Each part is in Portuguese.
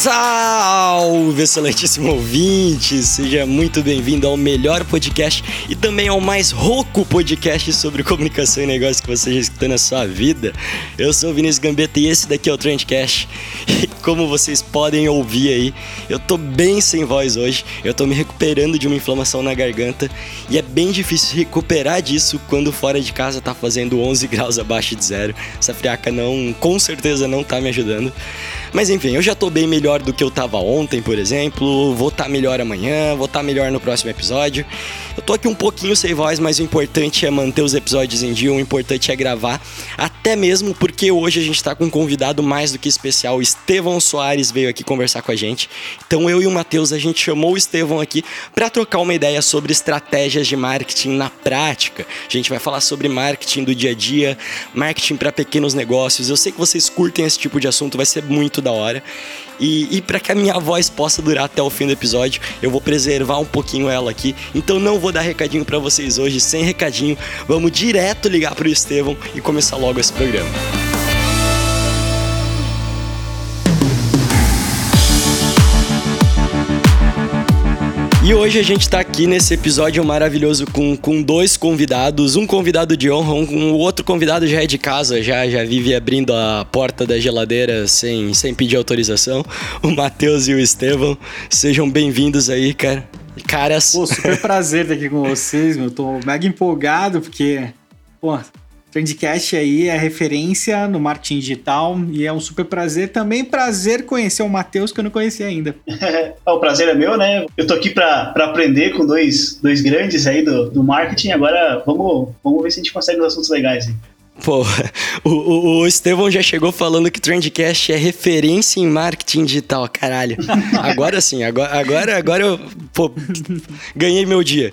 Salve, excelentíssimo ouvinte! Seja muito bem-vindo ao melhor podcast e também ao mais rouco podcast sobre comunicação e negócio que você já escutou na sua vida. Eu sou o Vinícius Gambetta e esse daqui é o Trendcast. E como vocês podem ouvir aí, eu tô bem sem voz hoje. Eu tô me recuperando de uma inflamação na garganta e é bem difícil recuperar disso quando fora de casa tá fazendo 11 graus abaixo de zero. Essa friaca não, com certeza não tá me ajudando. Mas enfim, eu já tô bem melhor do que eu tava ontem, por exemplo. Vou estar tá melhor amanhã, vou estar tá melhor no próximo episódio. Eu tô aqui um pouquinho sem voz, mas o importante é manter os episódios em dia, o importante é gravar. Até mesmo porque hoje a gente tá com um convidado mais do que especial. O Estevão Soares veio aqui conversar com a gente. Então eu e o Matheus, a gente chamou o Estevão aqui para trocar uma ideia sobre estratégias de marketing na prática. A gente vai falar sobre marketing do dia a dia, marketing para pequenos negócios. Eu sei que vocês curtem esse tipo de assunto, vai ser muito da hora. E, e para que a minha voz possa durar até o fim do episódio, eu vou preservar um pouquinho ela aqui. Então não vou dar recadinho para vocês hoje, sem recadinho. Vamos direto ligar pro Estevão e começar logo esse programa. E hoje a gente tá aqui nesse episódio maravilhoso com, com dois convidados, um convidado de honra, um, um outro convidado já é de casa, já, já vive abrindo a porta da geladeira sem, sem pedir autorização, o Matheus e o Estevão. Sejam bem-vindos aí, cara. Caras. Pô, super prazer estar aqui com vocês, meu. Tô mega empolgado porque, pô, Trendcast aí é referência no marketing digital e é um super prazer. Também prazer conhecer o Matheus, que eu não conhecia ainda. o prazer é meu, né? Eu tô aqui pra, pra aprender com dois, dois grandes aí do, do marketing. Agora vamos, vamos ver se a gente consegue os assuntos legais aí. Pô, o, o, o Estevão já chegou falando que Trendcast é referência em marketing digital, caralho. Agora sim, agora, agora, agora eu pô, ganhei meu dia.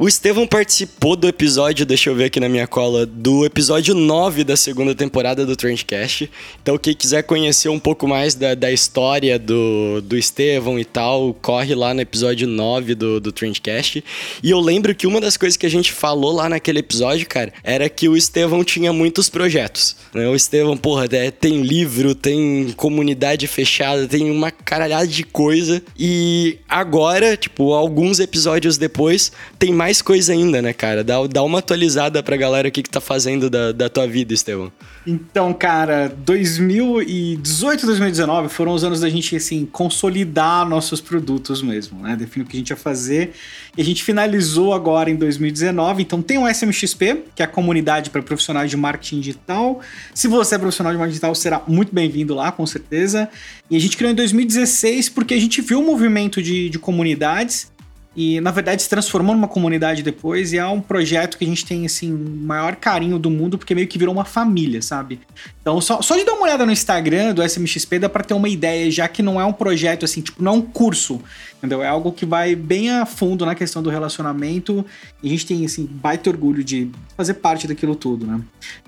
O Estevão participou do episódio, deixa eu ver aqui na minha cola, do episódio 9 da segunda temporada do Trendcast. Então, quem quiser conhecer um pouco mais da, da história do, do Estevão e tal, corre lá no episódio 9 do, do Trendcast. E eu lembro que uma das coisas que a gente falou lá naquele episódio, cara, era que o Estevão tinha muitos projetos. Né? O Estevão, porra, é, tem livro, tem comunidade fechada, tem uma caralhada de coisa. E agora, tipo, alguns episódios depois, tem mais mais coisa ainda, né, cara? Dá, dá uma atualizada pra galera o que, que tá fazendo da, da tua vida, Estevão. Então, cara, 2018 e 2019 foram os anos da gente, assim, consolidar nossos produtos mesmo, né? Definir o que a gente ia fazer. E a gente finalizou agora em 2019. Então, tem o SMXP, que é a comunidade para profissionais de marketing digital. Se você é profissional de marketing digital, será muito bem-vindo lá, com certeza. E a gente criou em 2016 porque a gente viu um movimento de, de comunidades e na verdade se transformou numa comunidade depois e é um projeto que a gente tem assim maior carinho do mundo porque meio que virou uma família, sabe? Então só, só de dar uma olhada no Instagram do SMXP dá para ter uma ideia, já que não é um projeto assim, tipo, não é um curso, entendeu? É algo que vai bem a fundo na questão do relacionamento e a gente tem assim baita orgulho de fazer parte daquilo tudo, né?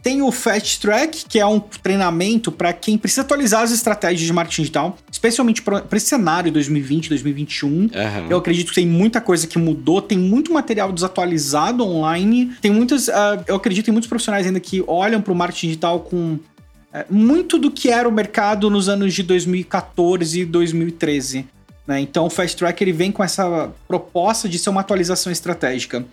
Tem o Fast Track, que é um treinamento para quem precisa atualizar as estratégias de marketing digital, especialmente para esse cenário 2020, 2021. Uhum. Eu acredito que tem muita coisa que mudou, tem muito material desatualizado online, tem muitas, uh, eu acredito em muitos profissionais ainda que olham para o marketing digital com uh, muito do que era o mercado nos anos de 2014 e 2013. Né? Então o Fast Track ele vem com essa proposta de ser uma atualização estratégica.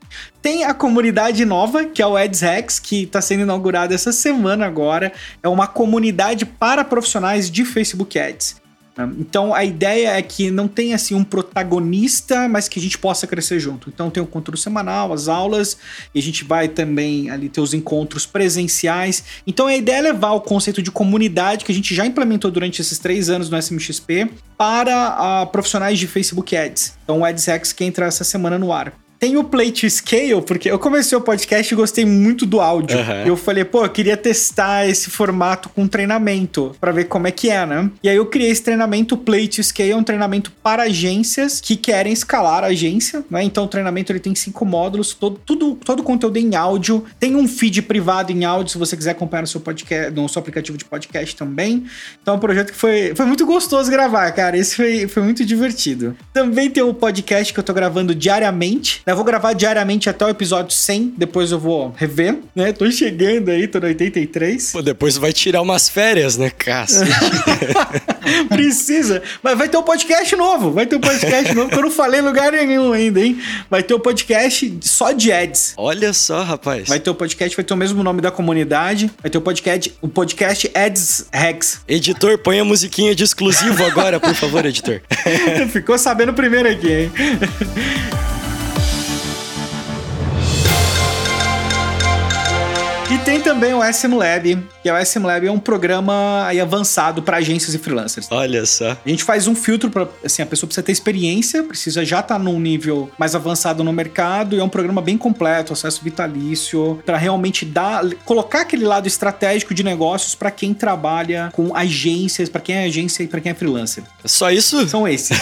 Tem a comunidade nova, que é o Ads Hacks, que está sendo inaugurada essa semana agora. É uma comunidade para profissionais de Facebook Ads. Então a ideia é que não tenha assim um protagonista, mas que a gente possa crescer junto. Então tem o conteúdo semanal, as aulas, e a gente vai também ali ter os encontros presenciais. Então a ideia é levar o conceito de comunidade que a gente já implementou durante esses três anos no SMXP para uh, profissionais de Facebook Ads. Então o AdsX que entra essa semana no ar. Tem o Play to Scale, porque eu comecei o podcast e gostei muito do áudio. Aham. Eu falei, pô, eu queria testar esse formato com treinamento, pra ver como é que é, né? E aí eu criei esse treinamento Play to Scale, é um treinamento para agências que querem escalar a agência, né? Então o treinamento ele tem cinco módulos, todo, tudo, todo o conteúdo em áudio, tem um feed privado em áudio, se você quiser acompanhar no seu podcast, no seu aplicativo de podcast também. Então é um projeto que foi, foi muito gostoso gravar, cara. Esse foi, foi muito divertido. Também tem um podcast que eu tô gravando diariamente. Né? Eu vou gravar diariamente até o episódio 100, depois eu vou rever, né? Tô chegando aí, tô no 83. Pô, depois vai tirar umas férias, né, cacete? Precisa. Mas vai ter um podcast novo. Vai ter um podcast novo que eu não falei em lugar nenhum ainda, hein? Vai ter um podcast só de ads. Olha só, rapaz. Vai ter o podcast, vai ter o mesmo nome da comunidade. Vai ter o podcast, o podcast Ads Hacks. Editor, põe a musiquinha de exclusivo agora, por favor, editor. Ficou sabendo primeiro aqui, hein? Tem também o SM Lab, que é o SM Lab é um programa aí avançado para agências e freelancers. Olha só. A gente faz um filtro para assim, a pessoa precisa ter experiência, precisa já estar num nível mais avançado no mercado, e é um programa bem completo, acesso vitalício, para realmente dar colocar aquele lado estratégico de negócios para quem trabalha com agências, para quem é agência e para quem é freelancer. Só isso? São esses.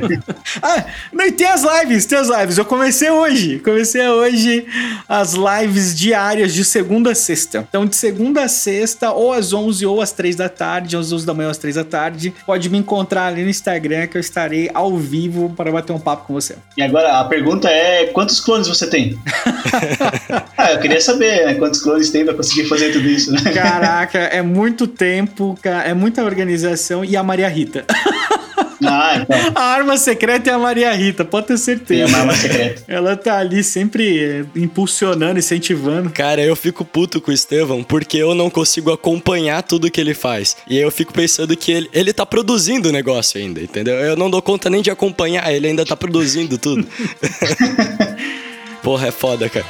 ah, não, e tem as lives, tem as lives. Eu comecei hoje. Comecei hoje as lives diárias de segunda a sexta. Então, de segunda a sexta, ou às 11 ou às 3 da tarde, às 11 da manhã ou às 3 da tarde. Pode me encontrar ali no Instagram que eu estarei ao vivo para bater um papo com você. E agora a pergunta é: quantos clones você tem? ah, eu queria saber né, quantos clones tem pra conseguir fazer tudo isso, né? Caraca, é muito tempo, é muita organização e a Maria Rita. Ah, então. A arma secreta é a Maria Rita, pode ter Tem certeza. uma arma secreta. Ela tá ali sempre eh, impulsionando, incentivando. Cara, eu fico puto com o Estevão porque eu não consigo acompanhar tudo que ele faz. E aí eu fico pensando que ele, ele tá produzindo o negócio ainda, entendeu? Eu não dou conta nem de acompanhar, ele ainda tá produzindo tudo. Porra, é foda, cara.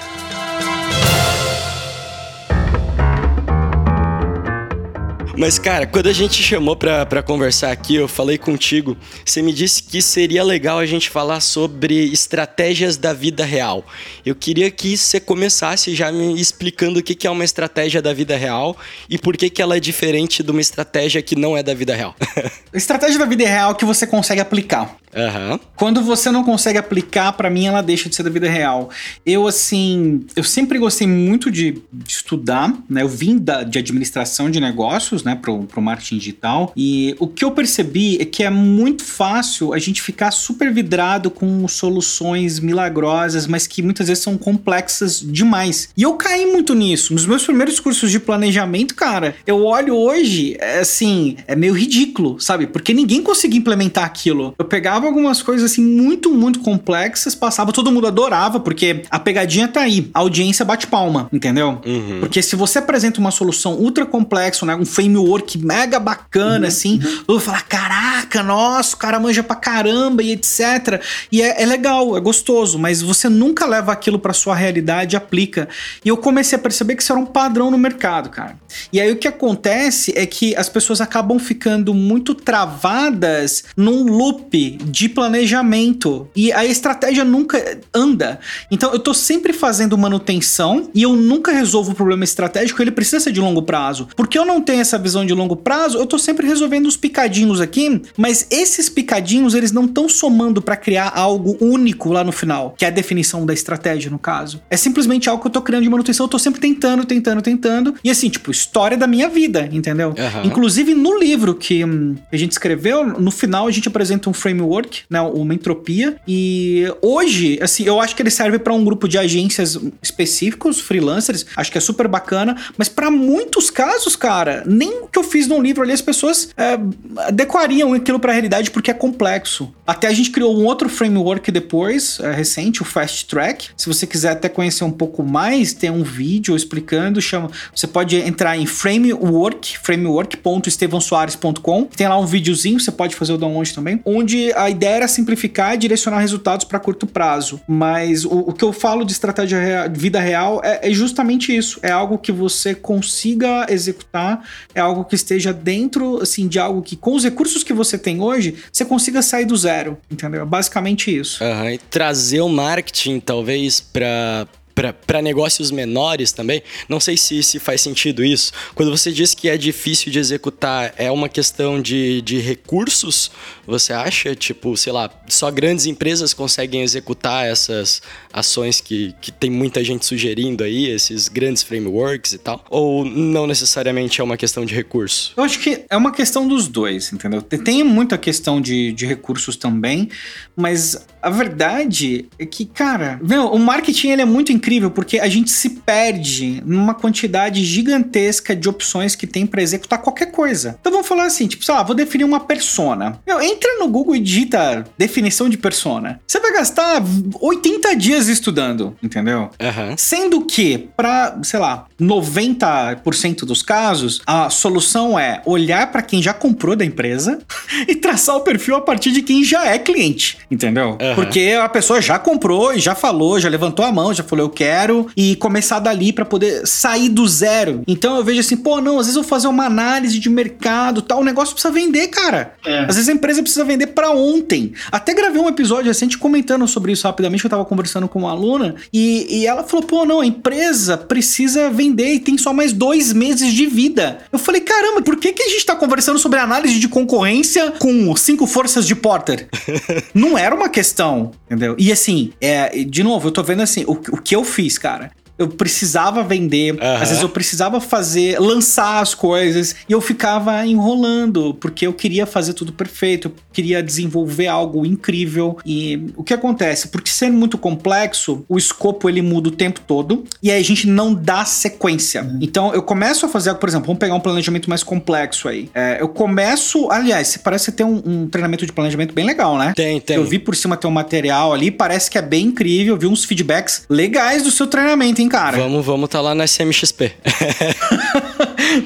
Mas, cara, quando a gente chamou pra conversar aqui, eu falei contigo, você me disse que seria legal a gente falar sobre estratégias da vida real. Eu queria que você começasse já me explicando o que que é uma estratégia da vida real e por que, que ela é diferente de uma estratégia que não é da vida real. Estratégia da vida real que você consegue aplicar. Aham. Quando você não consegue aplicar, pra mim ela deixa de ser da vida real. Eu, assim, eu sempre gostei muito de, de estudar, né? Eu vim da, de administração de negócios, né, pro, pro marketing digital. E o que eu percebi é que é muito fácil a gente ficar super vidrado com soluções milagrosas, mas que muitas vezes são complexas demais. E eu caí muito nisso. Nos meus primeiros cursos de planejamento, cara, eu olho hoje, é assim, é meio ridículo, sabe? Porque ninguém conseguia implementar aquilo. Eu pegava algumas coisas assim muito, muito complexas, passava, todo mundo adorava, porque a pegadinha tá aí. A audiência bate palma, entendeu? Porque se você apresenta uma solução ultra complexa, né? Um framework mega bacana, assim, todo mundo fala: caraca, nossa, o cara manja pra caramba e etc. E é, é legal, é gostoso, mas você nunca leva aquilo pra sua realidade e aplica. E eu comecei a perceber que isso era um padrão no mercado, cara. E aí o que acontece é que as pessoas acabam ficando muito travadas num loop de planejamento e a estratégia nunca anda. Então eu tô sempre fazendo manutenção e eu nunca resolvo o problema estratégico, ele precisa ser de longo prazo. Porque eu não tenho essa visão de longo prazo, eu tô sempre resolvendo os picadinhos aqui, mas esses picadinhos eles não estão somando para criar algo único lá no final, que é a definição da estratégia no caso. É simplesmente algo que eu tô criando de manutenção, eu tô sempre tentando, tentando, tentando. E assim, tipo, história da minha vida, entendeu? Aham. Inclusive no livro que hum, a gente escreveu, no final a gente apresenta um framework, né, uma entropia. E hoje, assim, eu acho que ele serve para um grupo de agências específicos, freelancers. Acho que é super bacana. Mas para muitos casos, cara, nem o que eu fiz no livro ali as pessoas é, adequariam aquilo para a realidade porque é complexo. Até a gente criou um outro framework depois, é, recente, o Fast Track. Se você quiser até conhecer um pouco mais, tem um vídeo explicando. Chama, você pode entrar em framework, framework.estevãosoares.com. Tem lá um videozinho, você pode fazer o download também, onde a a ideia era simplificar e direcionar resultados para curto prazo. Mas o, o, que eu falo de estratégia real, vida real é, é, justamente isso. É algo que você consiga executar, é algo que esteja dentro, assim, de algo que com os recursos que você tem hoje, você consiga sair do zero, entendeu? Basicamente isso. Uhum, e trazer o marketing, talvez, para para negócios menores também. Não sei se, se faz sentido isso. Quando você diz que é difícil de executar, é uma questão de, de recursos, você acha? Tipo, sei lá, só grandes empresas conseguem executar essas ações que, que tem muita gente sugerindo aí, esses grandes frameworks e tal? Ou não necessariamente é uma questão de recurso? Eu acho que é uma questão dos dois, entendeu? Tem muita questão de, de recursos também, mas a verdade é que, cara, meu, o marketing ele é muito incrível porque a gente se perde numa quantidade gigantesca de opções que tem para executar qualquer coisa. Então vamos falar assim, tipo, sei lá, vou definir uma persona. Meu, entra no Google e digita definição de persona. Você vai gastar 80 dias estudando, entendeu? Uhum. Sendo que, para, sei lá, 90% dos casos, a solução é olhar para quem já comprou da empresa e traçar o perfil a partir de quem já é cliente, entendeu? Uhum. Porque a pessoa já comprou e já falou, já levantou a mão, já falou eu quero e começar dali para poder sair do zero. Então eu vejo assim, pô, não, às vezes eu vou fazer uma análise de mercado, tal, o negócio precisa vender, cara. É. Às vezes a empresa precisa vender para ontem. Até gravei um episódio recente comentando sobre isso rapidamente, eu tava conversando com uma aluna e, e ela falou, pô, não, a empresa precisa vender e tem só mais dois meses de vida. Eu falei, caramba, por que, que a gente tá conversando sobre análise de concorrência com cinco forças de Porter? não era uma questão questão, entendeu? E assim, é, de novo, eu tô vendo assim, o, o que eu fiz, cara eu precisava vender, uhum. às vezes eu precisava fazer, lançar as coisas e eu ficava enrolando porque eu queria fazer tudo perfeito, eu queria desenvolver algo incrível e o que acontece? Porque sendo muito complexo, o escopo ele muda o tempo todo e aí a gente não dá sequência. Uhum. Então eu começo a fazer, por exemplo, vamos pegar um planejamento mais complexo aí. É, eu começo, aliás, parece ter um, um, treinamento de planejamento bem legal, né? Tem, tem. Eu vi por cima ter um material ali, parece que é bem incrível, vi uns feedbacks legais do seu treinamento, hein, cara? Vamos, vamos tá lá na SMXP.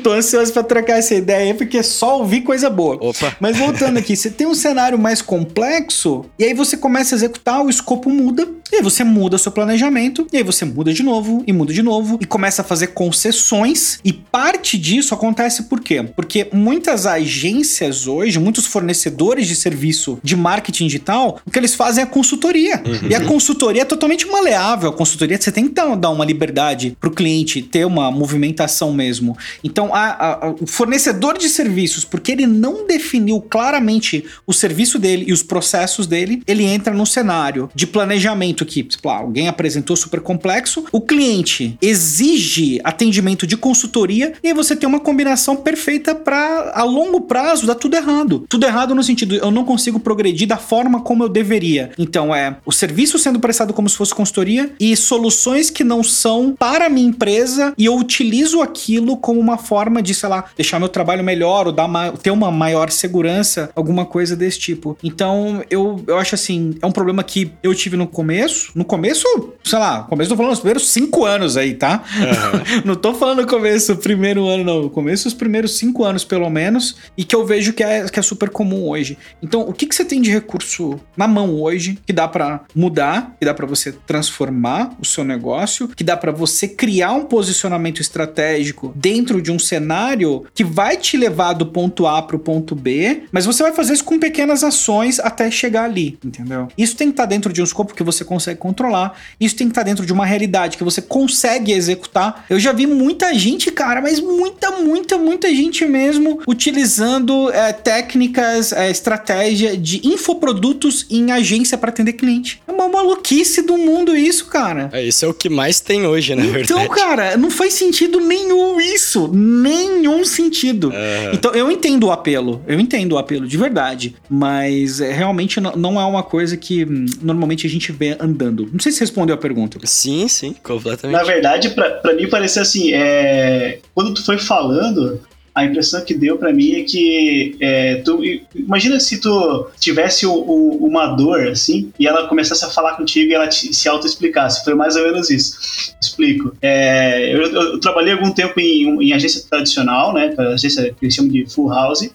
Tô ansioso para trocar essa ideia aí, porque só ouvir coisa boa. Opa. Mas voltando aqui, você tem um cenário mais complexo, e aí você começa a executar, o escopo muda, e aí você muda seu planejamento, e aí você muda de novo, e muda de novo, e começa a fazer concessões, e parte disso acontece por quê? Porque muitas agências hoje, muitos fornecedores de serviço de marketing digital, o que eles fazem é consultoria. Uhum. E a consultoria é totalmente maleável. A consultoria você tem que dar uma liberdade para o cliente ter uma movimentação mesmo. Então, a, a, o fornecedor de serviços, porque ele não definiu claramente o serviço dele e os processos dele, ele entra no cenário de planejamento que, alguém apresentou super complexo, o cliente exige atendimento de consultoria e aí você tem uma combinação perfeita para a longo prazo dar tudo errado. Tudo errado no sentido, eu não consigo progredir da forma como eu deveria. Então, é o serviço sendo prestado como se fosse consultoria e soluções que não são para a minha empresa e eu utilizo aquilo como uma forma de, sei lá, deixar meu trabalho melhor ou dar ter uma maior segurança, alguma coisa desse tipo. Então, eu, eu acho assim, é um problema que eu tive no começo. No começo, sei lá, começo tô falando os primeiros cinco anos aí, tá? Uhum. não tô falando no começo, primeiro ano, não. Começo, os primeiros cinco anos, pelo menos, e que eu vejo que é, que é super comum hoje. Então, o que, que você tem de recurso na mão hoje que dá para mudar, que dá para você transformar o seu negócio, que dá para você criar um posicionamento estratégico dentro de um cenário que vai te levar do ponto A para o ponto B, mas você vai fazer isso com pequenas ações até chegar ali, entendeu? Isso tem que estar tá dentro de um escopo que você consegue controlar, isso tem que estar tá dentro de uma realidade que você consegue executar. Eu já vi muita gente, cara, mas muita, muita, muita gente mesmo utilizando é, técnicas, é, estratégia de infoprodutos em agência para atender cliente. É maluquice do mundo isso, cara. É, isso é o que mais tem hoje, na então, verdade. Então, cara, não faz sentido nenhum isso. Nenhum sentido. Uhum. Então, eu entendo o apelo. Eu entendo o apelo, de verdade. Mas é, realmente não é uma coisa que hum, normalmente a gente vê andando. Não sei se respondeu a pergunta. Sim, sim, completamente. Na verdade, para mim parecia assim, é... quando tu foi falando, a impressão que deu para mim é que é, tu imagina se tu tivesse o, o, uma dor assim e ela começasse a falar contigo e ela te, se auto-explicasse. Foi mais ou menos isso. Explico. É, eu, eu, trabalhei algum tempo em, em agência tradicional, né, agência que eles chamam de full house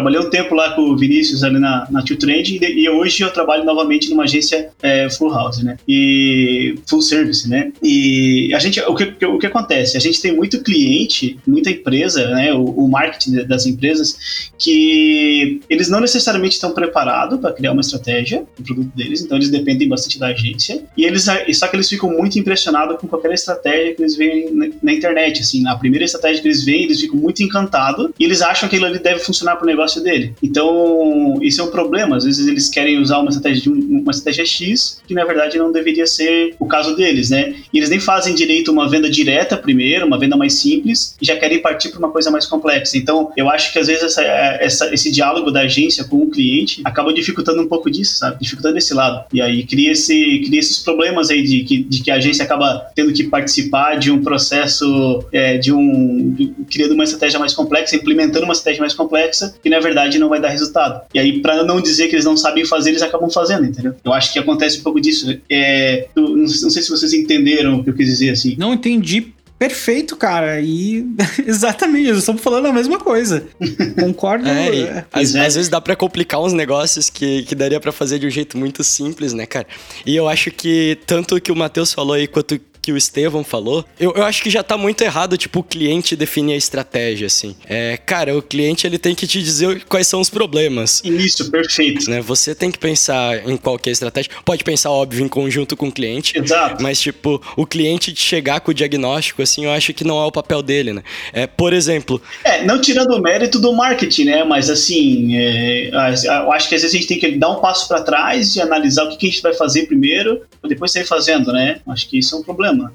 trabalhei um tempo lá com o Vinícius ali na, na Tio Trend e, e hoje eu trabalho novamente numa agência é, full house, né? E full service, né? E a gente, o que, o que acontece? A gente tem muito cliente, muita empresa, né? O, o marketing das empresas que eles não necessariamente estão preparados para criar uma estratégia do produto deles, então eles dependem bastante da agência e eles só que eles ficam muito impressionados com qualquer estratégia que eles veem na, na internet, assim, na primeira estratégia que eles veem, eles ficam muito encantados e eles acham que aquilo ali deve funcionar para o negócio dele. Então, isso é um problema. Às vezes eles querem usar uma estratégia, um, uma estratégia X, que na verdade não deveria ser o caso deles, né? E eles nem fazem direito uma venda direta primeiro, uma venda mais simples, e já querem partir para uma coisa mais complexa. Então, eu acho que às vezes essa, essa, esse diálogo da agência com o cliente acaba dificultando um pouco disso, sabe? Dificultando esse lado. E aí cria, esse, cria esses problemas aí de que, de que a agência acaba tendo que participar de um processo, é, de um. De, criando uma estratégia mais complexa, implementando uma estratégia mais complexa, na verdade não vai dar resultado. E aí, para não dizer que eles não sabem fazer, eles acabam fazendo, entendeu? Eu acho que acontece um pouco disso. É, eu, não sei se vocês entenderam o que eu quis dizer assim. Não entendi Perfeito, cara. E exatamente, eu estou falando a mesma coisa. Concordo. É, e, às, é. às, vezes dá para complicar uns negócios que, que daria para fazer de um jeito muito simples, né, cara? E eu acho que tanto o que o Matheus falou aí quanto que o Estevão falou, eu, eu acho que já tá muito errado, tipo, o cliente definir a estratégia, assim. É, cara, o cliente ele tem que te dizer quais são os problemas. Isso, perfeito. Né? Você tem que pensar em qualquer estratégia. Pode pensar, óbvio, em conjunto com o cliente. Exato. Mas, tipo, o cliente chegar com o diagnóstico, assim, eu acho que não é o papel dele, né? É, por exemplo. É, não tirando o mérito do marketing, né? Mas, assim, é, eu acho que às vezes a gente tem que dar um passo para trás e analisar o que, que a gente vai fazer primeiro, depois sair fazendo, né? Acho que isso é um problema problema.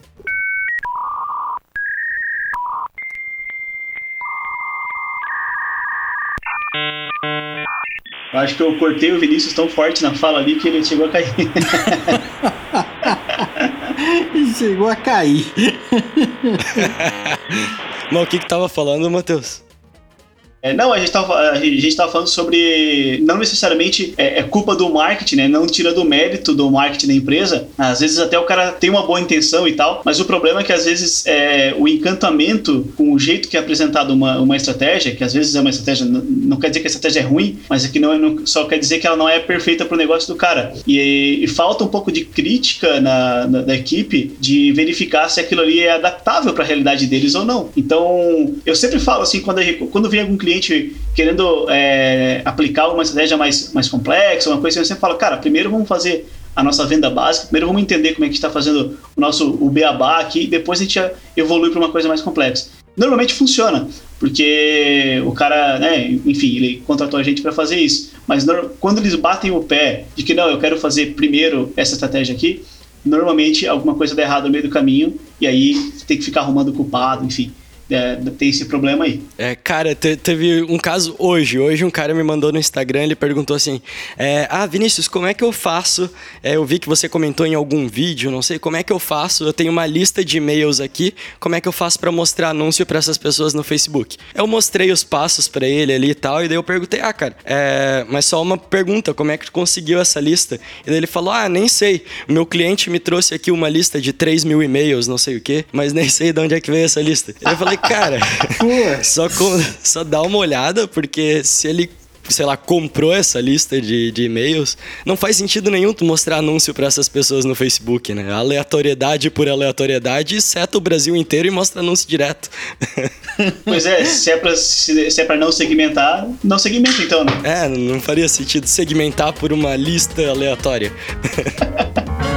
Eu acho que eu cortei o Vinícius tão forte na fala ali que ele chegou a cair. chegou a cair. Mas o que que tava falando, Matheus? É, não, a gente estava falando sobre não necessariamente é, é, culpa do marketing, né? Não tira do mérito do marketing da empresa. Às vezes até o cara tem uma boa intenção e tal, mas o problema é que às vezes é, o encantamento com o jeito que é apresentado uma, uma estratégia, que às vezes é uma estratégia, não, não quer dizer que a estratégia é ruim, mas é que não, é, não só quer dizer que ela não é perfeita para o negócio do cara. E, e, falta um pouco de crítica na, na, da equipe de verificar se aquilo ali é adaptável para a realidade deles ou não. Então, eu sempre falo assim, quando, quando vem algum cliente cliente querendo é, aplicar uma estratégia mais, mais complexa, uma coisa assim, você fala, cara, primeiro vamos fazer a nossa venda básica, primeiro vamos entender como é que está fazendo o nosso o beabá aqui, depois a gente evolui para uma coisa mais complexa. Normalmente funciona, porque o cara, né, enfim, ele contratou a gente para fazer isso. Mas quando eles batem o pé de que não, eu quero fazer primeiro essa estratégia aqui, normalmente alguma coisa dá errado no meio do caminho e aí tem que ficar arrumando culpado, enfim é, tem esse problema aí. É, cara, te, teve um caso hoje. Hoje um cara me mandou no Instagram, ele perguntou assim: é, Ah, Vinícius, como é que eu faço? É, eu vi que você comentou em algum vídeo, não sei, como é que eu faço? Eu tenho uma lista de e-mails aqui, como é que eu faço para mostrar anúncio para essas pessoas no Facebook? Eu mostrei os passos para ele ali e tal, e daí eu perguntei: Ah, cara, é, mas só uma pergunta, como é que tu conseguiu essa lista? E daí ele falou: Ah, nem sei. Meu cliente me trouxe aqui uma lista de 3 mil e-mails, não sei o quê, mas nem sei de onde é que veio essa lista. Eu falei, falei, cara, só, com, só dá uma olhada, porque se ele sei lá, comprou essa lista de, de e-mails, não faz sentido nenhum tu mostrar anúncio para essas pessoas no Facebook, né? Aleatoriedade por aleatoriedade, seta o Brasil inteiro e mostra anúncio direto. Pois é, se é pra, se, se é pra não segmentar, não segmenta então, né? É, não faria sentido segmentar por uma lista aleatória.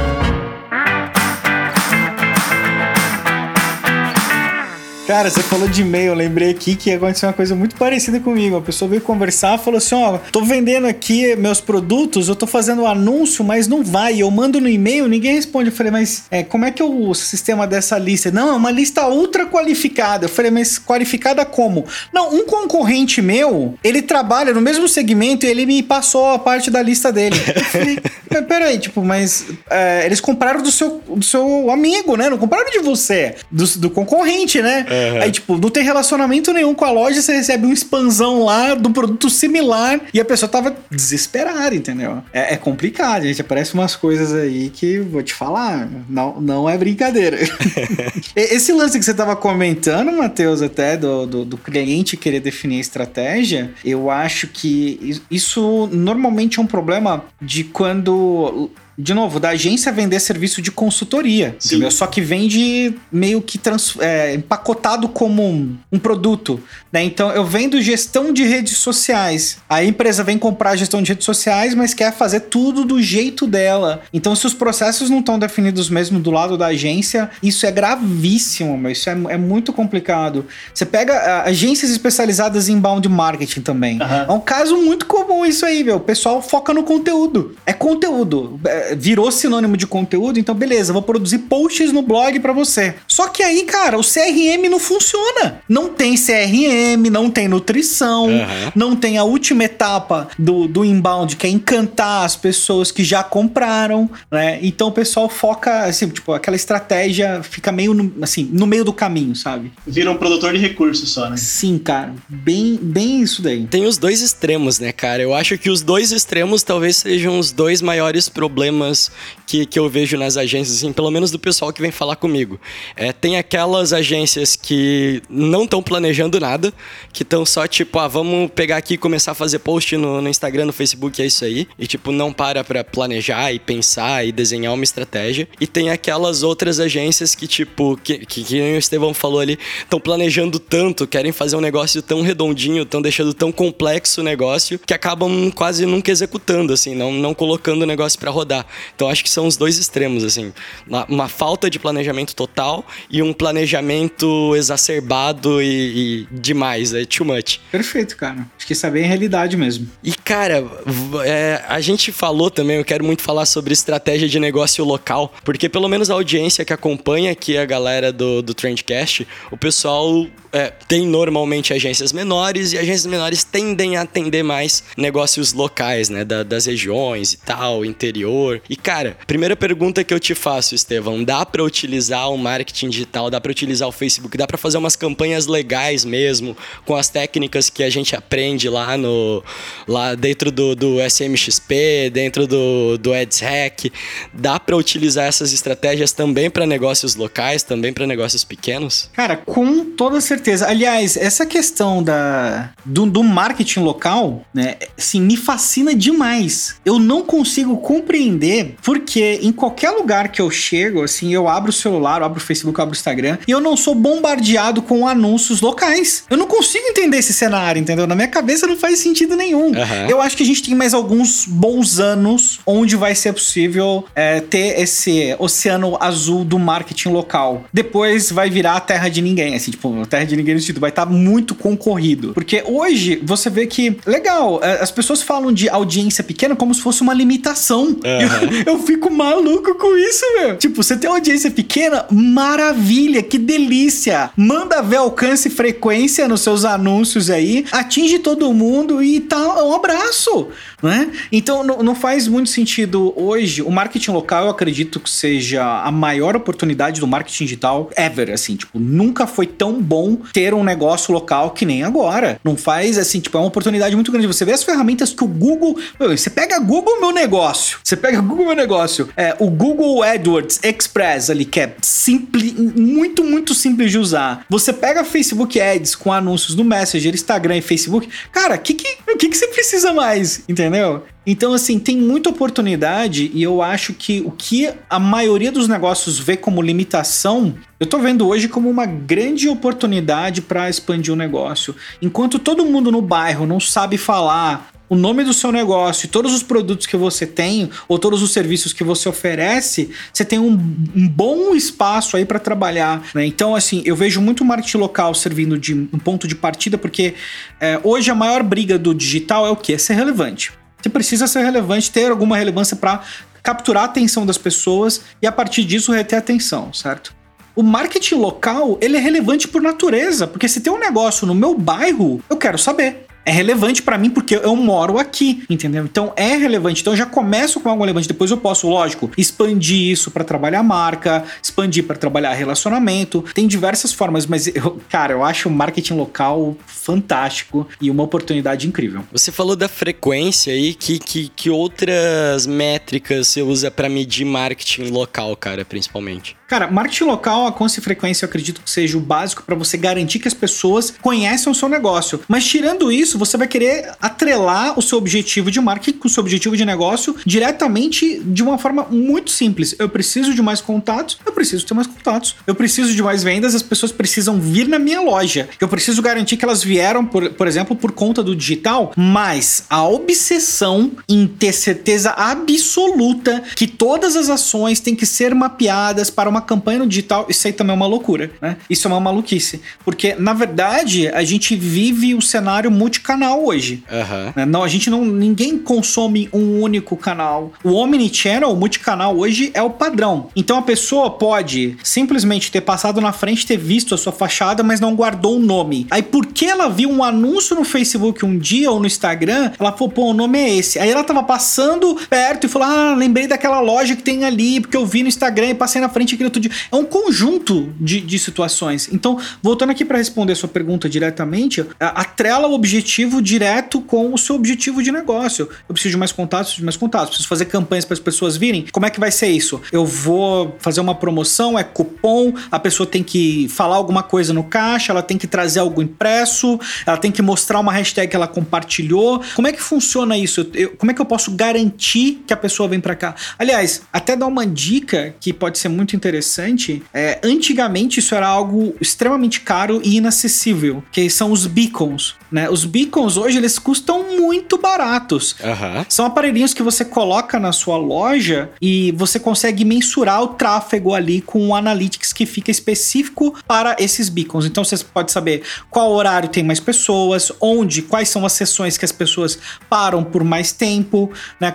Cara, você falou de e-mail, eu lembrei aqui que aconteceu uma coisa muito parecida comigo. A pessoa veio conversar falou assim: ó, tô vendendo aqui meus produtos, eu tô fazendo anúncio, mas não vai. Eu mando no e-mail, ninguém responde. Eu falei, mas é, como é que é o sistema dessa lista? Não, é uma lista ultra qualificada. Eu falei, mas qualificada como? Não, um concorrente meu, ele trabalha no mesmo segmento e ele me passou a parte da lista dele. Eu falei, peraí, tipo, mas é, eles compraram do seu, do seu amigo, né? Não compraram de você, do, do concorrente, né? É. Uhum. Aí, tipo, não tem relacionamento nenhum com a loja, você recebe um expansão lá do produto similar e a pessoa tava desesperada, entendeu? É, é complicado, gente. Aparece umas coisas aí que vou te falar, não, não é brincadeira. Esse lance que você tava comentando, Matheus, até do, do, do cliente querer definir a estratégia, eu acho que isso normalmente é um problema de quando de novo, da agência vender serviço de consultoria, Sim. entendeu? Só que vende meio que trans, é, empacotado como um, um produto, né? Então eu vendo gestão de redes sociais. A empresa vem comprar a gestão de redes sociais, mas quer fazer tudo do jeito dela. Então se os processos não estão definidos mesmo do lado da agência, isso é gravíssimo, mas isso é, é muito complicado. Você pega ah, agências especializadas em inbound marketing também. Aham. É um caso muito comum isso aí, meu. O pessoal foca no conteúdo. É conteúdo. É, virou sinônimo de conteúdo, então beleza, vou produzir posts no blog pra você. Só que aí, cara, o CRM não funciona. Não tem CRM, não tem nutrição, Aham. não tem a última etapa do, do inbound, que é encantar as pessoas que já compraram, né? Então o pessoal foca, assim, tipo, aquela estratégia fica meio, no, assim, no meio do caminho, sabe? Vira um produtor de recursos só, né? Sim, cara, bem, bem isso daí. Tem os dois extremos, né, cara? Eu acho que os dois extremos talvez sejam os dois maiores problemas que, que eu vejo nas agências, assim, pelo menos do pessoal que vem falar comigo. É, tem aquelas agências que não estão planejando nada, que estão só tipo, ah, vamos pegar aqui e começar a fazer post no, no Instagram, no Facebook, é isso aí. E tipo, não para pra planejar e pensar e desenhar uma estratégia. E tem aquelas outras agências que, tipo, que, que, que o Estevão falou ali, estão planejando tanto, querem fazer um negócio tão redondinho, estão deixando tão complexo o negócio, que acabam quase nunca executando, assim, não, não colocando o negócio pra rodar. Então acho que são os dois extremos, assim. Uma, falta de planejamento total e um planejamento exacerbado e, e demais, é too much. Perfeito, cara. Acho que isso é bem realidade mesmo. E, cara, é, a gente falou também, eu quero muito falar sobre estratégia de negócio local, porque pelo menos a audiência que acompanha aqui a galera do, do Trendcast, o pessoal é, tem normalmente agências menores e agências menores tendem a atender mais negócios locais, né, da- das regiões e tal, interior. E, cara, primeira pergunta que eu te faço, Estevão, dá pra utilizar o marketing digital, dá pra utilizar o Facebook, dá pra fazer umas campanhas legais mesmo, com as técnicas que a gente aprende lá no lá dentro do, do SMXP, dentro do, do AdsHack, dá pra utilizar essas estratégias também pra negócios locais, também pra negócios pequenos? Cara, com toda certeza. Aliás, essa questão da, do, do marketing local, né, assim, me fascina demais. Eu não consigo compreender porque em qualquer lugar que eu chego, assim, eu abro o celular, eu abro o Facebook, eu abro o Instagram e eu não sou bombardeado com anúncios locais. Eu não consigo entender esse cenário, entendeu? Na minha cabeça não faz sentido nenhum. Aham. Eu acho que a gente tem mais alguns bons anos onde vai ser possível é, ter esse oceano azul do marketing local. Depois vai virar a terra de ninguém, assim, tipo, a terra de ninguém no sentido, vai estar muito concorrido. Porque hoje você vê que, legal, é, as pessoas falam de audiência pequena como se fosse uma limitação. Aham. Eu, fico maluco com isso, meu. Tipo, você tem audiência pequena, maravilha, que delícia. Manda ver alcance e frequência nos seus anúncios aí, atinge todo mundo e tá um abraço, né? Então não, não faz muito sentido hoje. O marketing local, eu acredito que seja a maior oportunidade do marketing digital ever, assim, tipo, nunca foi tão bom ter um negócio local que nem agora. Não faz assim, tipo, é uma oportunidade muito grande. Você vê as ferramentas que o Google. Meu, você pega Google Meu Negócio. Você pega Google Meu Negócio. É, o Google AdWords Express ali, que é simples, muito, muito simples de usar. Você pega Facebook Ads com anúncios no Messenger, Instagram e Facebook. Cara, o que, que, que, que você precisa mais? Entendeu? Então, assim, tem muita oportunidade e eu acho que o que a maioria dos negócios vê como limitação, eu tô vendo hoje como uma grande oportunidade para expandir o negócio. Enquanto todo mundo no bairro não sabe falar o nome do seu negócio e todos os produtos que você tem ou todos os serviços que você oferece, você tem um, um bom espaço aí para trabalhar. né? Então, assim, eu vejo muito marketing local servindo de um ponto de partida, porque é, hoje a maior briga do digital é o quê? É ser relevante. Você precisa ser relevante, ter alguma relevância para capturar a atenção das pessoas e a partir disso reter a atenção, certo? O marketing local, ele é relevante por natureza, porque se tem um negócio no meu bairro, eu quero saber. É relevante para mim porque eu moro aqui, entendeu? Então é relevante. Então eu já começo com algo relevante, depois eu posso, lógico, expandir isso para trabalhar marca, expandir para trabalhar relacionamento. Tem diversas formas, mas eu, cara, eu acho o marketing local fantástico e uma oportunidade incrível. Você falou da frequência aí, que, que, que outras métricas você usa para medir marketing local, cara, principalmente? Cara, marketing local, a constância e frequência, eu acredito que seja o básico para você garantir que as pessoas conhecem o seu negócio. Mas tirando isso, você vai querer atrelar o seu objetivo de marketing com o seu objetivo de negócio diretamente de uma forma muito simples. Eu preciso de mais contatos, eu preciso ter mais contatos. Eu preciso de mais vendas, as pessoas precisam vir na minha loja. Eu preciso garantir que elas vieram, por, por exemplo, por conta do digital, mas a obsessão em ter certeza absoluta que todas as ações têm que ser mapeadas para uma campanha no digital, isso aí também é uma loucura, né? Isso é uma maluquice. Porque, na verdade, a gente vive o cenário multicanal hoje. Né? Não, a gente não. Ninguém consome um único canal. O Omnichannel, o multicanal, hoje é o padrão. Então a pessoa pode simplesmente ter passado na frente, ter visto a sua fachada, mas não guardou o nome. Aí, porque ela viu um anúncio no Facebook um dia ou no Instagram, ela falou, pô, o nome é esse. Aí ela tava passando perto e falou: Ah, lembrei daquela loja que tem ali, porque eu vi no Instagram e passei na frente aqui outro dia. É um conjunto de, de situações. Então, voltando aqui para responder a sua pergunta diretamente, atrela o objetivo direto com o seu objetivo de negócio. Eu preciso de mais contatos, de mais contatos. Preciso fazer campanhas para as pessoas virem. Como é que vai ser isso? Eu vou fazer uma promoção, é cupom, a pessoa tem que falar alguma coisa no caixa, ela tem que trazer algo impresso, ela tem que mostrar uma hashtag que ela compartilhou. Como é que funciona isso? Eu, como é que eu posso garantir que a pessoa vem para cá? Aliás, até dar uma dica que pode ser muito interessante interessante, é, antigamente isso era algo extremamente caro e inacessível, que são os beacons. Né? Os beacons hoje eles custam muito baratos. Aham. São aparelhinhos que você coloca na sua loja e você consegue mensurar o tráfego ali com um analytics que fica específico para esses beacons. Então você pode saber qual horário tem mais pessoas, onde, quais são as sessões que as pessoas param por mais tempo, né?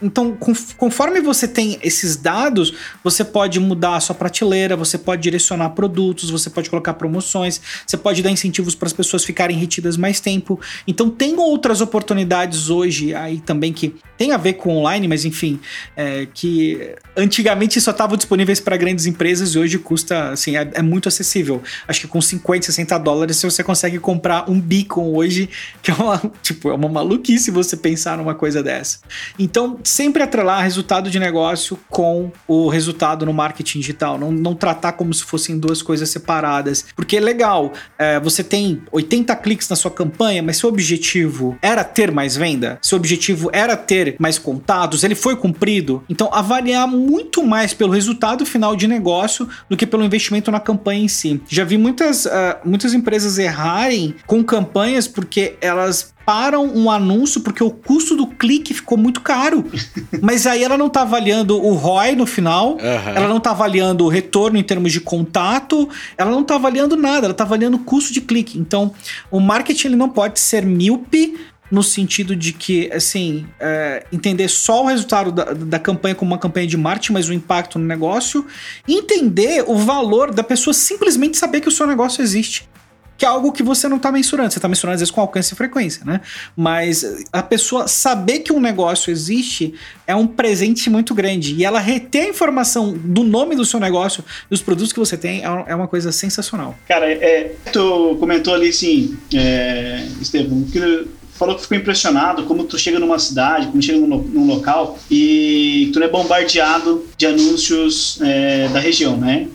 Então, conforme você tem esses dados, você pode mudar a sua prateleira, você pode direcionar produtos, você pode colocar promoções, você pode dar incentivos para as pessoas ficarem retidas mais tempo. Então tem outras oportunidades hoje aí também que tem a ver com online, mas enfim, é, que antigamente só estavam disponíveis para grandes empresas e hoje custa, assim, é, é muito acessível. Acho que com 50, 60 dólares você consegue comprar um beacon hoje, que é uma, tipo, é uma maluquice você pensar numa coisa dessa. Então, sempre atrelar resultado de negócio com o resultado no marketing digital. Não, não tratar como se fossem duas coisas separadas. Porque é legal, é, você tem 80 cliques na sua campanha, mas seu objetivo era ter mais venda? Seu objetivo era ter mais contatos? Ele foi cumprido? Então, avaliar muito mais pelo resultado final de negócio do que pelo investimento na campanha em si. Já vi muitas, ah, muitas empresas errarem com campanhas porque elas param um anúncio porque o custo do clique ficou muito caro. Mas aí ela não tá avaliando o ROI no final, Aham. ela não tá avaliando o retorno em termos de contato, ela não tá avaliando nada, ela tá avaliando o custo de clique. Então, o marketing ele não pode ser míope no sentido de que, assim, é, entender só o resultado da, da campanha como uma campanha de marketing, mas o impacto no negócio, entender o valor da pessoa simplesmente saber que o seu negócio existe que é algo que você não está mensurando. Você está mensurando às vezes com alcance e frequência, né? Mas a pessoa saber que um negócio existe é um presente muito grande. E ela reter a informação do nome do seu negócio, dos produtos que você tem, é é uma coisa sensacional. Cara, é, tu comentou ali assim, é, Estevam, que falou que ficou impressionado como tu chega numa cidade, como chega num, num local e tu é bombardeado de anúncios é, da região, né?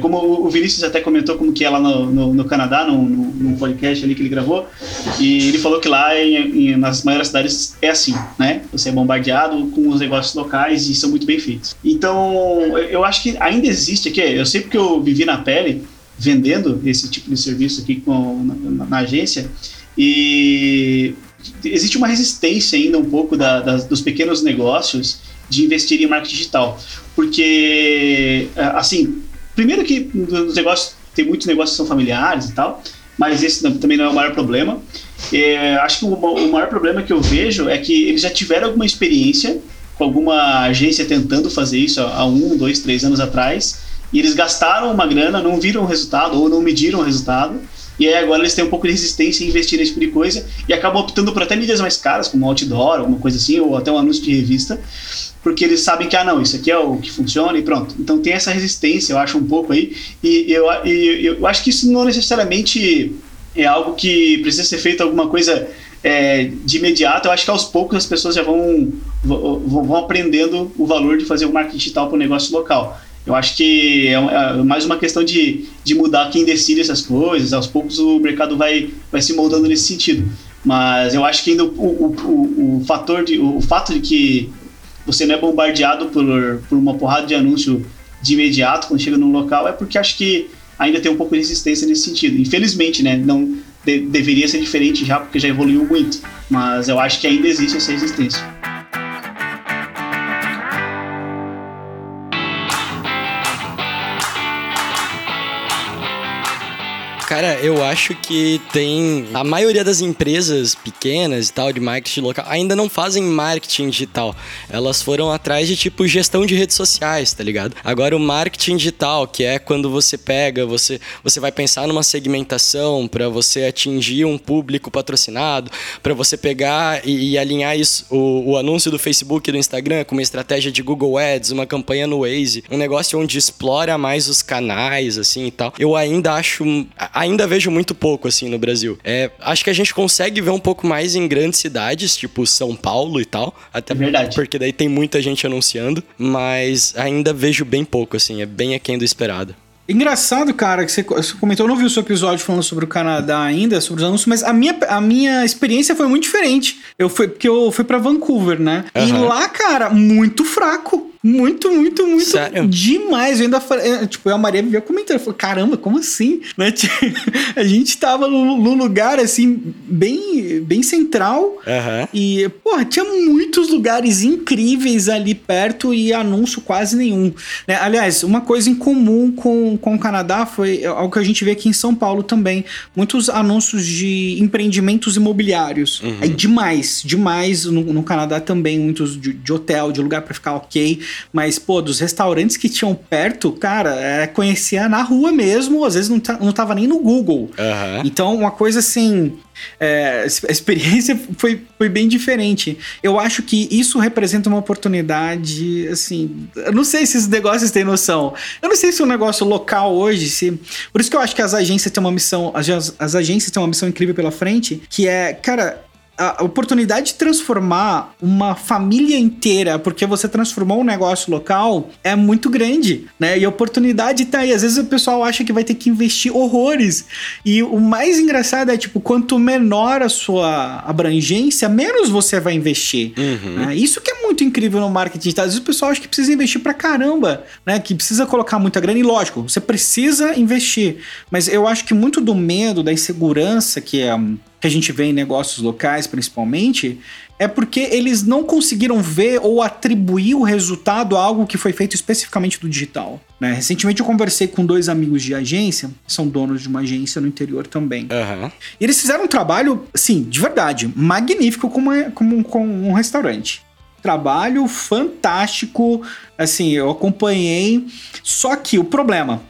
Como o Vinícius até comentou como que é lá no, no, no Canadá, num, podcast ali que ele gravou, e ele falou que lá em, em- nas maiores cidades é assim, né? Você é bombardeado com os negócios locais e são muito bem feitos. Então, eu- acho que ainda existe aqui, eu sei porque eu vivi na pele, vendendo esse tipo de serviço aqui com, na, na agência e existe uma resistência ainda um pouco da- das- dos pequenos negócios de investir em marketing digital porque ah, assim primeiro que nos negócios tem muitos negócios que são familiares e tal mas esse também não é o maior problema. É, acho que o, o maior problema que eu vejo é que eles já tiveram alguma experiência com alguma agência tentando fazer isso há um, dois, três anos atrás e eles gastaram uma grana, não viram o resultado ou não mediram o resultado E aí agora eles têm um pouco de resistência em investir nesse tipo de coisa e acabam optando por até mídias mais caras, como outdoor, alguma coisa assim, ou até um anúncio de revista, porque eles sabem que, ah, não, isso aqui é o que funciona e pronto. Então tem essa resistência, eu acho, um pouco aí. E eu, e, eu acho que isso não necessariamente é algo que precisa ser feito alguma coisa é, de imediato. Eu acho que aos poucos as pessoas já vão, vão, vão aprendendo o valor de fazer o marketing digital para o negócio local. Eu acho que é, é mais uma questão de, de mudar quem decide essas coisas. Aos poucos o mercado vai, vai se moldando nesse sentido. Mas eu acho que ainda o, o, o, o fator de, o fato de que você não é bombardeado por, por uma porrada de anúncio de imediato quando chega num local é porque acho que ainda tem um pouco de resistência nesse sentido. Infelizmente, né? Não de, deveria ser diferente já porque já evoluiu muito, mas eu acho que ainda existe essa resistência. Cara, eu acho que tem. A maioria das empresas pequenas e tal, de marketing local, ainda não fazem marketing digital. Elas foram atrás de tipo gestão de redes sociais, tá ligado? Agora, o marketing digital, que é quando você pega, você, você vai pensar numa segmentação para você atingir um público patrocinado, para você pegar e, e alinhar isso, o, o, anúncio do Facebook e do Instagram com uma estratégia de Google Ads, uma campanha no Waze, um negócio onde explora mais os canais, assim e tal. Eu ainda acho ainda vejo muito pouco, assim, no Brasil. É, acho que a gente consegue ver um pouco mais em grandes cidades, tipo São Paulo e tal. Até Verdade. Porque daí tem muita gente anunciando, mas ainda vejo bem pouco, assim, é bem aquém do esperado. Engraçado, cara, que você, você, comentou, eu não vi o seu episódio falando sobre o Canadá ainda, sobre os anúncios, mas a minha, a minha experiência foi muito diferente. Eu fui, porque eu fui para Vancouver, né? Uhum. E lá, cara, muito fraco. Muito, muito, muito Sério? demais. Eu ainda falei, é, tipo, a Maria vivia comentando, falei, caramba, como assim? Né? a gente tava num lugar assim, bem, bem central. Uhum. E, porra, tinha muitos lugares incríveis ali perto e anúncio quase nenhum. Né? Aliás, uma coisa em comum com, com o Canadá foi algo que a gente vê aqui em São Paulo também. Muitos anúncios de empreendimentos imobiliários. Uhum. É demais, demais. No, no Canadá também, muitos de, de hotel, de lugar para ficar ok. Mas, pô, dos restaurantes que tinham perto, cara, é, conhecia na rua mesmo, às vezes não, não tava nem no Google. Uhum. Então, uma coisa assim. É, a experiência foi, foi bem diferente. Eu acho que isso representa uma oportunidade, assim. Eu não sei se esses negócios têm noção. Eu não sei se o um negócio local hoje, se. Por isso que eu acho que as agências têm uma missão. As, as agências têm uma missão incrível pela frente, que é, cara, a oportunidade de transformar uma família inteira, porque você transformou um negócio local, é muito grande, né? E a oportunidade tá aí. Às vezes o pessoal acha que vai ter que investir horrores. E o mais engraçado é, tipo, quanto menor a sua abrangência, menos você vai investir. Uhum. Né? Isso que é muito incrível no marketing. Tá? Às vezes o pessoal acha que precisa investir pra caramba, né? Que precisa colocar muita grana. E lógico, você precisa investir. Mas eu acho que muito do medo, da insegurança que é que a gente vê em negócios locais, principalmente, é porque eles não conseguiram ver ou atribuir o resultado a algo que foi feito especificamente do digital. Né? Recentemente eu conversei com dois amigos de agência, são donos de uma agência no interior também. Uhum. E eles fizeram um trabalho, sim, de verdade, magnífico como, como, como um restaurante. Trabalho fantástico, assim, eu acompanhei. Só que o problema,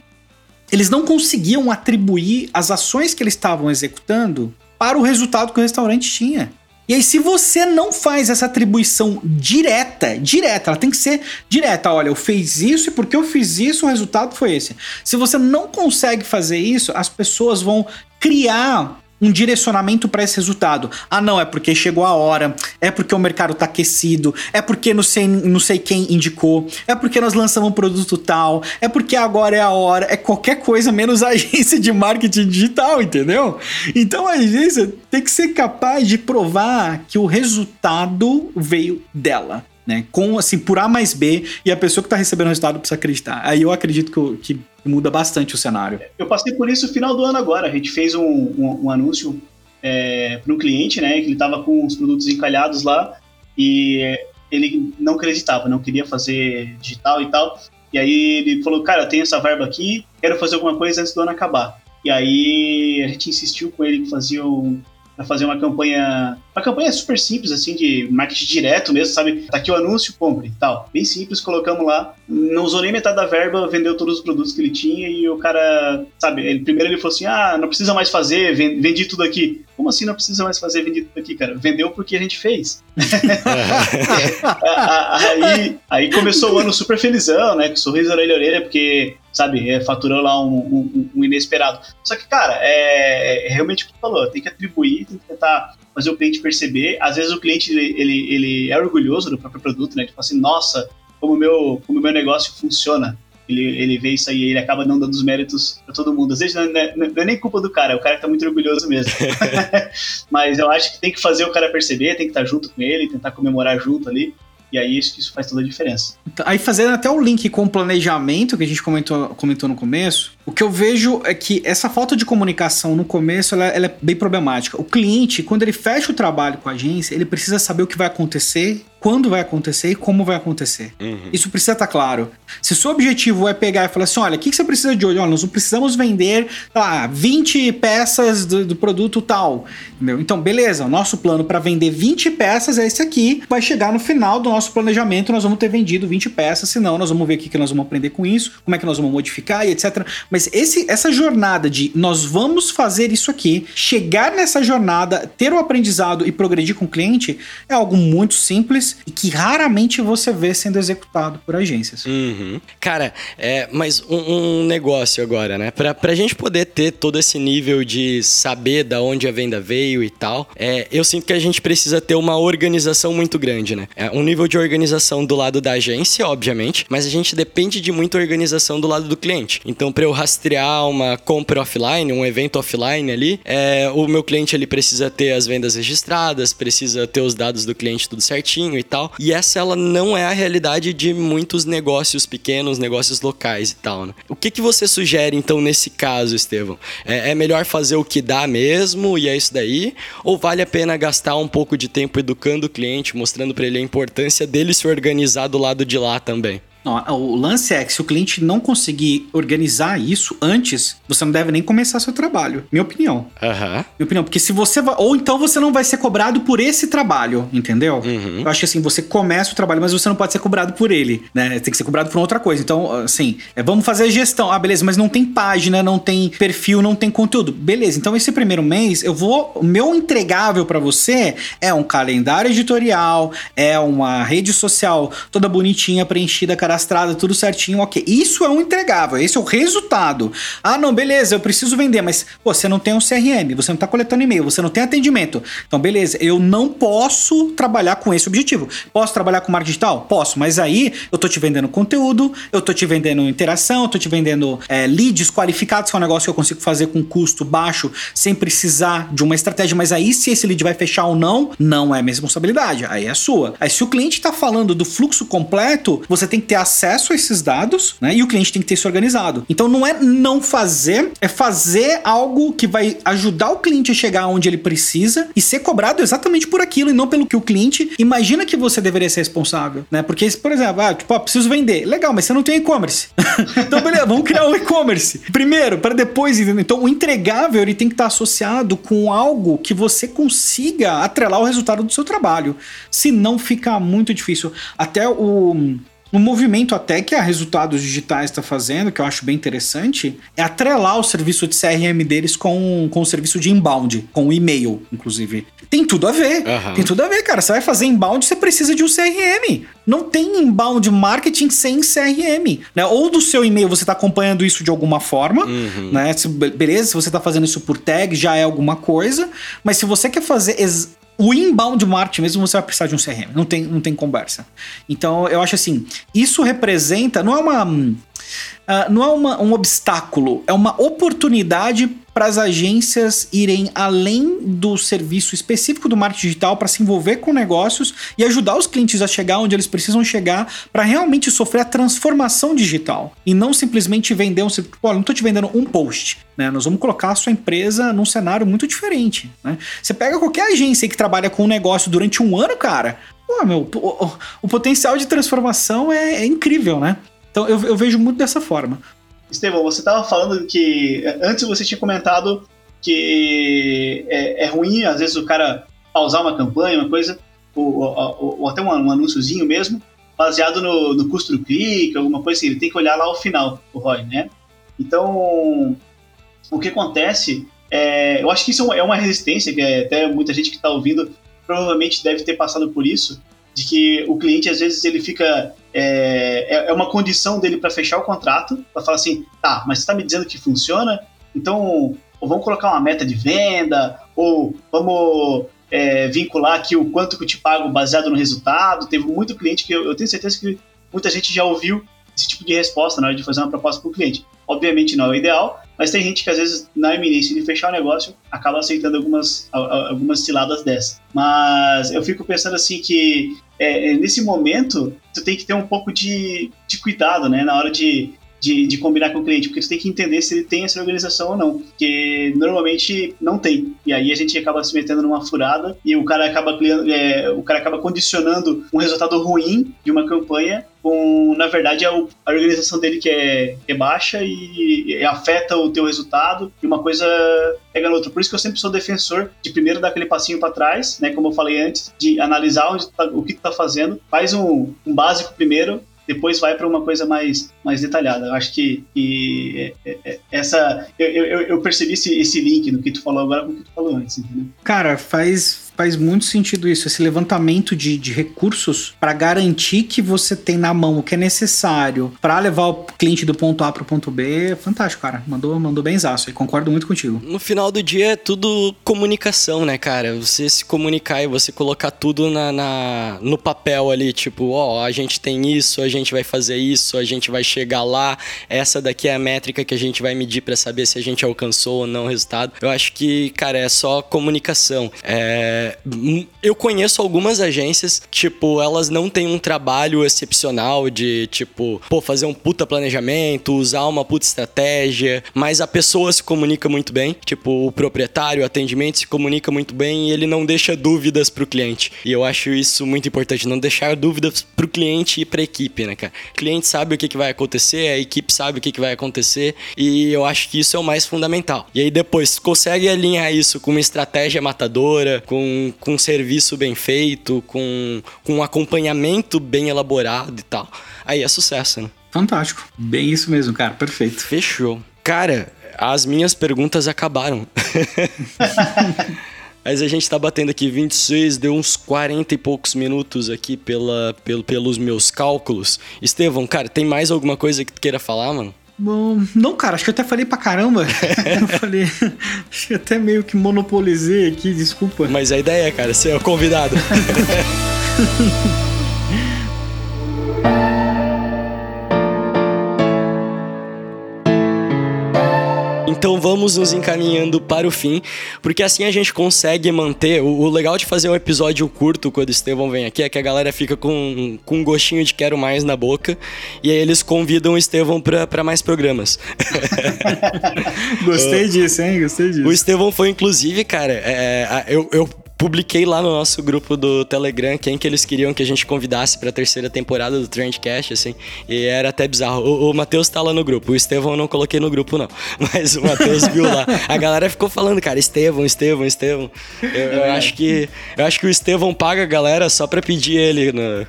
eles não conseguiam atribuir as ações que eles estavam executando para o resultado que o restaurante tinha. E aí, se você não faz essa atribuição direta, direta, ela tem que ser direta. Olha, eu fiz isso e porque eu fiz isso, o resultado foi esse. Se você não consegue fazer isso, as pessoas vão criar um direcionamento para esse resultado. Ah, não, é porque chegou a hora, é porque o mercado tá aquecido, é porque não sei, não sei quem indicou, é porque nós lançamos um produto tal, é porque agora é a hora, é qualquer coisa menos agência de marketing digital, entendeu? Então a agência tem que ser capaz de provar que o resultado veio dela. Né, com assim, por A mais B, e a pessoa que está recebendo o resultado precisa acreditar. Aí eu acredito que, que muda bastante o cenário. Eu passei por isso no final do ano agora. A gente fez um, um, um anúncio é, para um cliente, né? Que ele estava com os produtos encalhados lá e ele não acreditava, não queria fazer digital e tal. E aí ele falou, cara, eu tenho essa verba aqui, quero fazer alguma coisa antes do ano acabar. E aí a gente insistiu com ele que fazia um, para fazer uma campanha, uma campanha super simples assim de marketing direto mesmo, sabe? Tá aqui o anúncio, compre e tal. Bem simples, colocamos lá. Não usou nem metade da verba, vendeu todos os produtos que ele tinha e o cara, sabe, ele, primeiro ele falou assim: "Ah, não precisa mais fazer, vendi tudo aqui". Como assim não precisa mais fazer vendi tudo aqui, cara? Vendeu porque a gente fez. aí, aí começou o ano super felizão, né? Com sorriso orelha a orelha, porque sabe, é, faturou lá um, um, um, inesperado. Só que, cara, é, é, realmente o que tu falou, tem que atribuir, tem que tentar fazer o cliente perceber. Às vezes o cliente, ele, ele, ele é orgulhoso do próprio produto, né? Tipo assim, nossa, como o meu, como meu negócio funciona. Ele, ele vê isso aí, ele acaba não dando os méritos pra todo mundo. Às vezes não é, não é nem culpa do cara, é o cara que tá muito orgulhoso mesmo. Mas eu acho que tem que fazer o cara perceber, tem que estar junto com ele, tentar comemorar junto ali. E aí isso, isso faz toda a diferença. Então, aí fazendo até o link com o planejamento que a gente comentou, comentou no começo, o que eu vejo é que essa falta de comunicação no começo ela, ela é bem problemática. O cliente, quando ele fecha o trabalho com a agência, ele precisa saber o que vai acontecer quando vai acontecer e como vai acontecer. Uhum. Isso precisa estar tá claro. Se seu objetivo é pegar e falar assim: olha, o que, você precisa de hoje? Olha, nós precisamos vender lá, 20 peças do, do produto tal. Entendeu? Então, beleza, o nosso plano para vender 20 peças é esse aqui. Vai chegar no final do nosso planejamento, nós vamos ter vendido 20 peças, senão nós vamos ver o que, que nós vamos aprender com isso, como é que nós vamos modificar e etc. Mas esse, essa jornada de nós vamos fazer isso aqui, chegar nessa jornada, ter o aprendizado e progredir com o cliente é algo muito simples e que raramente você vê sendo executado por agências. Uhum. Cara, é, mas um, um, negócio agora, né? Pra, pra gente poder ter todo esse nível de saber da onde a venda veio e tal, é, eu sinto que a gente precisa ter uma organização muito grande, né? É, um nível de organização do lado da agência, obviamente, mas a gente depende de muita organização do lado do cliente. Então, para eu rastrear uma compra offline, um evento offline ali, é, o meu cliente ele precisa ter as vendas registradas, precisa ter os dados do cliente tudo certinho e tal. E essa ela não é a realidade de muitos negócios pequenos, negócios locais e tal, né? O que, que você sugere então nesse caso, Estevão? É, é melhor fazer o que dá mesmo e é isso daí? Ou vale a pena gastar um pouco de tempo educando o cliente, mostrando para ele a importância dele se organizar do lado de lá também? Não, o lance é que se o cliente não conseguir organizar isso antes, você não deve nem começar seu trabalho. Minha opinião. Uhum. Minha opinião. Porque se você vai. Ou então você não vai ser cobrado por esse trabalho, entendeu? Uhum. Eu acho que assim, você começa o trabalho, mas você não pode ser cobrado por ele, né? Tem que ser cobrado por outra coisa. Então, assim, é, vamos fazer a gestão. Ah, beleza, mas não tem página, não tem perfil, não tem conteúdo. Beleza, então esse primeiro mês eu vou. O meu entregável para você é um calendário editorial, é uma rede social toda bonitinha, preenchida, cara cadastrada, tudo certinho, ok. Isso é um entregável, esse é o resultado. Ah, não, beleza, eu preciso vender, mas pô, você não tem um CRM, você não está coletando e-mail, você não tem atendimento. Então, beleza, eu não posso trabalhar com esse objetivo. Posso trabalhar com marketing digital? Posso, mas aí eu tô te vendendo conteúdo, eu tô te vendendo interação, eu tô te vendendo é, leads qualificados, que é um negócio que eu consigo fazer com custo baixo, sem precisar de uma estratégia. Mas aí, se esse lead vai fechar ou não, não é minha responsabilidade, aí é sua. Aí, se o cliente está falando do fluxo completo, você tem que ter acesso a esses dados, né? E o cliente tem que ter isso organizado. Então não é não fazer, é fazer algo que vai ajudar o cliente a chegar onde ele precisa e ser cobrado exatamente por aquilo e não pelo que o cliente imagina que você deveria ser responsável, né? Porque, por exemplo, ah, tipo, ah, preciso vender. Legal, mas você não tem e-commerce. então, beleza, vamos criar um e-commerce. Primeiro, para depois, entendeu? Então, o entregável ele tem que estar associado com algo que você consiga atrelar o resultado do seu trabalho. Se não, fica muito difícil. Até o um movimento até que a Resultados Digitais está fazendo, que eu acho bem interessante, é atrelar o serviço de CRM deles com, com o serviço de inbound, com o e-mail, inclusive. Tem tudo a ver. Uhum. Tem tudo a ver, cara. Você vai fazer inbound, você precisa de um CRM. Não tem inbound marketing sem CRM. Né? Ou do seu e-mail você está acompanhando isso de alguma forma, uhum. né? Se, beleza, se você está fazendo isso por tag, já é alguma coisa. Mas se você quer fazer o inbound marketing mesmo você vai precisar de um CRM, não tem, não tem conversa. Então eu acho assim, isso representa, não é uma. Uh, não é uma, um obstáculo, é uma oportunidade para as agências irem além do serviço específico do marketing digital para se envolver com negócios e ajudar os clientes a chegar onde eles precisam chegar para realmente sofrer a transformação digital e não simplesmente vender um Olha, não estou te vendendo um post, né? Nós vamos colocar a sua empresa num cenário muito diferente, né? Você pega qualquer agência que trabalha com um negócio durante um ano, cara, pô, meu, o, o, o potencial de transformação é, é incrível, né? Então eu, eu vejo muito dessa forma. Estevão, você estava falando que antes você tinha comentado que é, é ruim, às vezes, o cara pausar uma campanha, uma coisa, ou, ou, ou até um, um anúnciozinho mesmo, baseado no, no, custo do clique, alguma coisa assim, ele tem que olhar lá ao final, o ROI, né? Então, o que acontece, é, eu acho que isso é uma resistência, que é até muita gente que está ouvindo provavelmente deve ter passado por isso, de que o cliente às vezes ele fica é, é, é uma condição dele para fechar o contrato, para falar assim, tá, mas você está me dizendo que funciona, então vamos colocar uma meta de venda, ou vamos é, vincular aqui o quanto que eu te pago baseado no resultado. Teve muito cliente que eu, eu tenho certeza que muita gente já ouviu esse tipo de resposta na hora de fazer uma proposta para o cliente. Obviamente não é o ideal, mas tem gente que às vezes, na iminência de fechar o negócio, acaba aceitando algumas, algumas ciladas dessas. Mas eu fico pensando assim que é, nesse momento, tu tem que ter um pouco de, de cuidado, né? Na hora de, de, de, combinar com o cliente, porque você tem que entender se ele tem essa organização ou não, porque normalmente não tem. E aí a gente acaba se metendo numa furada e o cara acaba é, o cara acaba condicionando um resultado ruim de uma campanha com, na verdade, a, a organização dele que é, que é baixa e, e, afeta o teu resultado e uma coisa pega no outra. Por isso que eu sempre sou defensor de primeiro dar aquele passinho para trás, né, como eu falei antes, de analisar tá, o que tu tá fazendo, faz um, um básico primeiro, depois vai para uma coisa mais, mais detalhada. Eu acho que, que é, é, é, essa. Eu, eu, eu percebi esse, esse link no que tu falou agora com o que tu falou antes, entendeu? Cara, faz, faz muito sentido isso, esse levantamento de, de recursos para garantir que você tem na mão o que é necessário para levar o cliente do ponto A para o ponto B. Fantástico, cara. Mandou, mandou bem zaço e concordo muito contigo. No final do dia é tudo comunicação, né, cara? Você se comunicar e você colocar tudo na, na no papel ali, tipo, ó, oh, a gente tem isso, a gente vai fazer isso, a gente vai chegar lá, essa daqui é a métrica que a gente vai medir para saber se a gente alcançou ou não o resultado. Eu acho que, cara, é só comunicação. É Hum, eu conheço algumas agências, tipo, elas não têm um trabalho excepcional de, tipo, pô, fazer um puta planejamento, usar uma puta estratégia, mas a pessoa se comunica muito bem, tipo, o proprietário, o atendimento se comunica muito bem e ele não deixa dúvidas pro cliente. E eu acho isso muito importante, não deixar dúvidas pro cliente e pra equipe, né, cara? O cliente sabe o que, que vai acontecer, a equipe sabe o que, que vai acontecer e eu acho que isso é o mais fundamental. E aí depois, consegue alinhar isso com uma estratégia matadora, com com, um serviço bem feito, com, com um acompanhamento bem elaborado e tal. Aí é sucesso, né? Fantástico. Bem isso mesmo, cara. Perfeito. Fechou. Cara, as minhas perguntas acabaram. Mas a gente tá batendo aqui 26, deu uns 40 e poucos minutos aqui pela, pelo, pelos meus cálculos. Estevão, cara, tem mais alguma coisa que tu queira falar, mano? Bom, não, cara, acho que eu até falei pra caramba. eu falei. Acho que até meio que monopolizei aqui, desculpa. Mas a ideia é, cara, ser o convidado. Então vamos nos encaminhando para o fim, porque assim a gente consegue manter. O, legal de fazer um episódio curto quando o Estevão vem aqui é que a galera fica com, com um gostinho de quero mais na boca e aí eles convidam o Estevão para mais programas. Gostei disso, hein? Gostei disso. O Estevão foi, inclusive, cara, é, eu, eu publiquei lá no nosso grupo do Telegram quem que eles queriam que a gente convidasse pra terceira temporada do Trendcast, assim. E era até bizarro. O, o Matheus tá lá no grupo. O Estevão eu não coloquei no grupo, não. Mas o Matheus viu lá. A galera ficou falando, cara, Estevão, Estevão, Estevão. Eu, eu é. acho que. Eu acho que o Estevão paga a galera só pra pedir ele. No...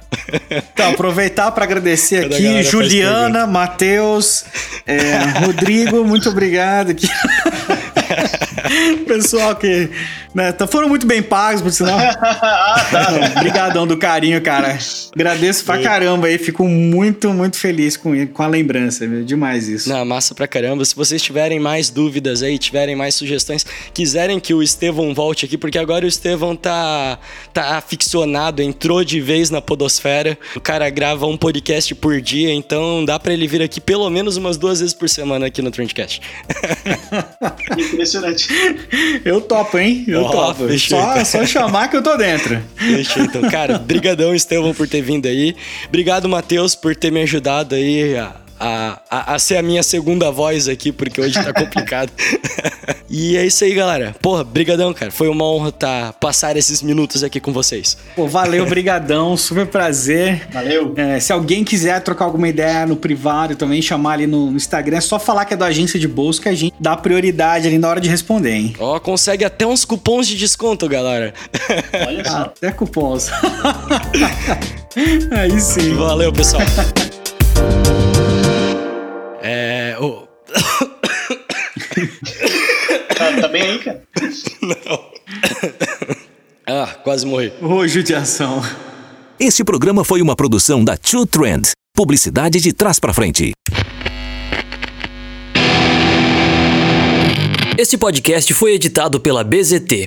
Então, aproveitar pra agradecer aqui, Juliana, Matheus, é, Rodrigo, muito obrigado. Pessoal que né, tá, foram muito bem pagos, por sinal. ah, tá. Obrigadão do carinho, cara. Agradeço pra caramba aí. Fico muito, muito feliz com, com a lembrança. Viu? Demais isso. Não, massa pra caramba. Se vocês tiverem mais dúvidas aí, tiverem mais sugestões, quiserem que o Estevão volte aqui, porque agora o Estevão tá, tá aficionado, entrou de vez na podosfera. O cara grava um podcast por dia, então dá pra ele vir aqui pelo menos umas duas vezes por semana aqui no Trendcast. Impressionante. Eu topo, hein? Eu oh, topo. Só, então. só chamar que eu tô dentro. Fechou, então. Cara, brigadão, Estevão, por ter vindo aí. Obrigado, Matheus, por ter me ajudado aí a a, a, a ser a minha segunda voz aqui, porque hoje tá complicado. e é isso aí, galera. Porra, brigadão, cara. Foi uma honra tá, passar esses minutos aqui com vocês. Pô, valeu, brigadão, super prazer. Valeu. É, se alguém quiser trocar alguma ideia no privado também, chamar ali no, no Instagram, é só falar que é da agência de bolsa que a gente dá prioridade ali na hora de responder, hein? Ó, consegue até uns cupons de desconto, galera. Olha só. Até cupons. Aí sim. Valeu, pessoal. É. o- Tá, tá bem aí, cara? Ah, quase morri. Ô, judiação. Este programa foi uma produção da True Trend. Publicidade de trás pra frente. Este podcast foi editado pela BZT,